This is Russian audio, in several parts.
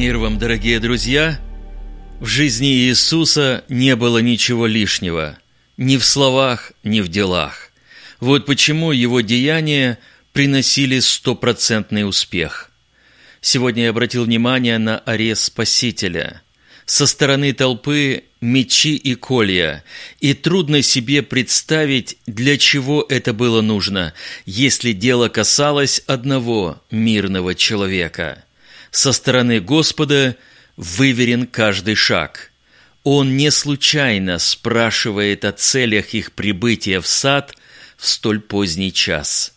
Мир вам, дорогие друзья! В жизни Иисуса не было ничего лишнего, ни в словах, ни в делах. Вот почему его деяния приносили стопроцентный успех. Сегодня я обратил внимание на арест Спасителя. Со стороны толпы мечи и колья, и трудно себе представить, для чего это было нужно, если дело касалось одного мирного человека – со стороны Господа выверен каждый шаг. Он не случайно спрашивает о целях их прибытия в сад в столь поздний час.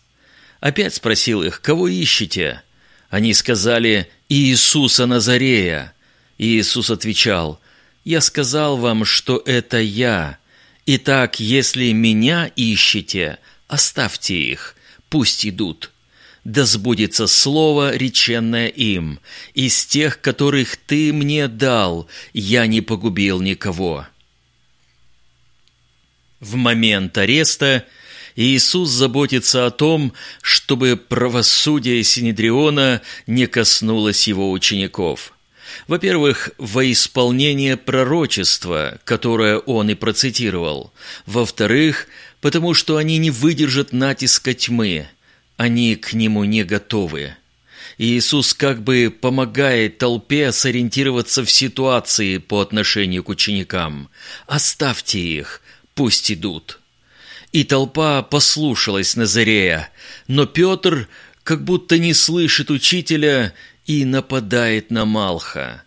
Опять спросил их, кого ищете? Они сказали, Иисуса Назарея. Иисус отвечал, «Я сказал вам, что это я. Итак, если меня ищете, оставьте их, пусть идут» да сбудется слово, реченное им. Из тех, которых ты мне дал, я не погубил никого». В момент ареста Иисус заботится о том, чтобы правосудие Синедриона не коснулось его учеников. Во-первых, во исполнение пророчества, которое он и процитировал. Во-вторых, потому что они не выдержат натиска тьмы – они к нему не готовы. Иисус как бы помогает толпе сориентироваться в ситуации по отношению к ученикам. «Оставьте их, пусть идут». И толпа послушалась Назарея, но Петр как будто не слышит учителя и нападает на Малха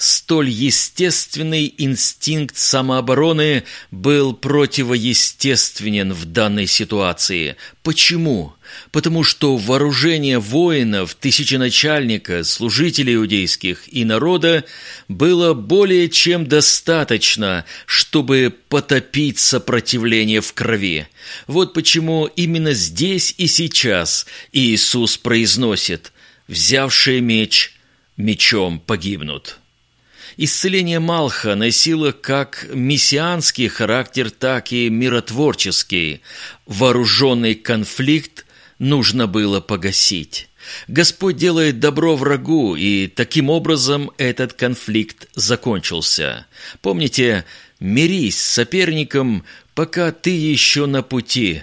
столь естественный инстинкт самообороны был противоестественен в данной ситуации. Почему? Потому что вооружение воинов, тысяченачальника, служителей иудейских и народа было более чем достаточно, чтобы потопить сопротивление в крови. Вот почему именно здесь и сейчас Иисус произносит «взявшие меч, мечом погибнут». Исцеление Малха носило как мессианский характер, так и миротворческий. Вооруженный конфликт нужно было погасить. Господь делает добро врагу, и таким образом этот конфликт закончился. Помните, мирись с соперником, пока ты еще на пути.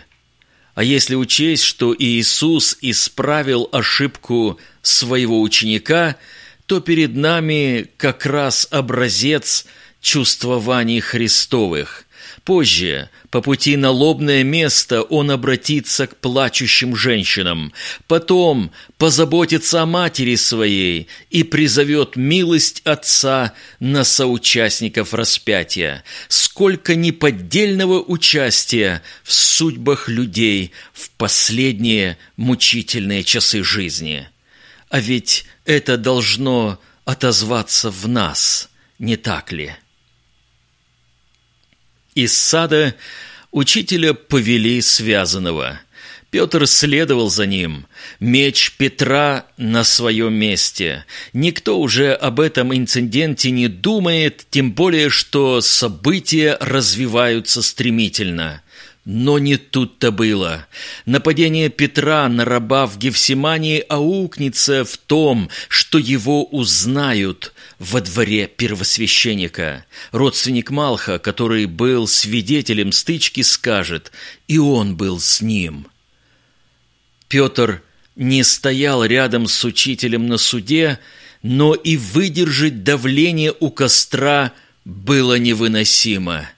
А если учесть, что Иисус исправил ошибку своего ученика – то перед нами как раз образец чувствований Христовых. Позже, по пути на лобное место, он обратится к плачущим женщинам, потом позаботится о матери своей и призовет милость Отца на соучастников распятия. Сколько неподдельного участия в судьбах людей в последние мучительные часы жизни. А ведь это должно отозваться в нас, не так ли? Из сада учителя повели связанного. Петр следовал за ним. Меч Петра на своем месте. Никто уже об этом инциденте не думает, тем более, что события развиваются стремительно – но не тут-то было. Нападение Петра на раба в Гефсимании аукнется в том, что его узнают во дворе первосвященника. Родственник Малха, который был свидетелем стычки, скажет, и он был с ним. Петр не стоял рядом с учителем на суде, но и выдержать давление у костра было невыносимо –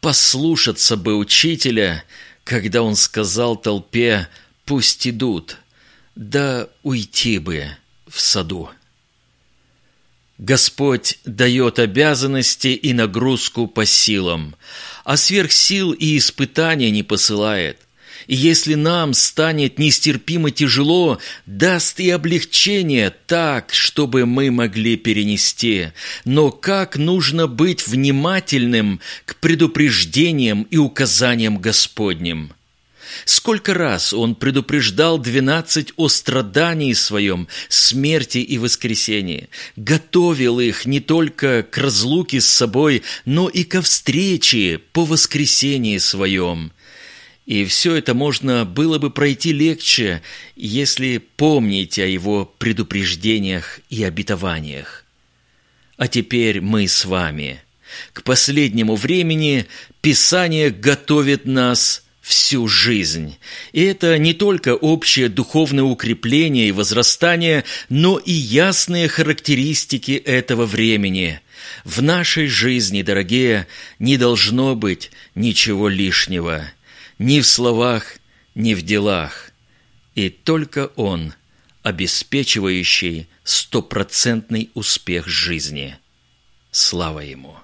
Послушаться бы учителя, когда он сказал толпе «пусть идут», да уйти бы в саду. Господь дает обязанности и нагрузку по силам, а сверх сил и испытания не посылает – и если нам станет нестерпимо тяжело, даст и облегчение так, чтобы мы могли перенести. Но как нужно быть внимательным к предупреждениям и указаниям Господним? Сколько раз он предупреждал двенадцать о страдании своем, смерти и воскресении, готовил их не только к разлуке с собой, но и ко встрече по воскресении своем. И все это можно было бы пройти легче, если помнить о его предупреждениях и обетованиях. а теперь мы с вами. К последнему времени Писание готовит нас всю жизнь. И это не только общее духовное укрепление и возрастание, но и ясные характеристики этого времени. В нашей жизни, дорогие, не должно быть ничего лишнего, ни в словах, ни в делах. И только Он, обеспечивающий стопроцентный успех жизни. Слава Ему!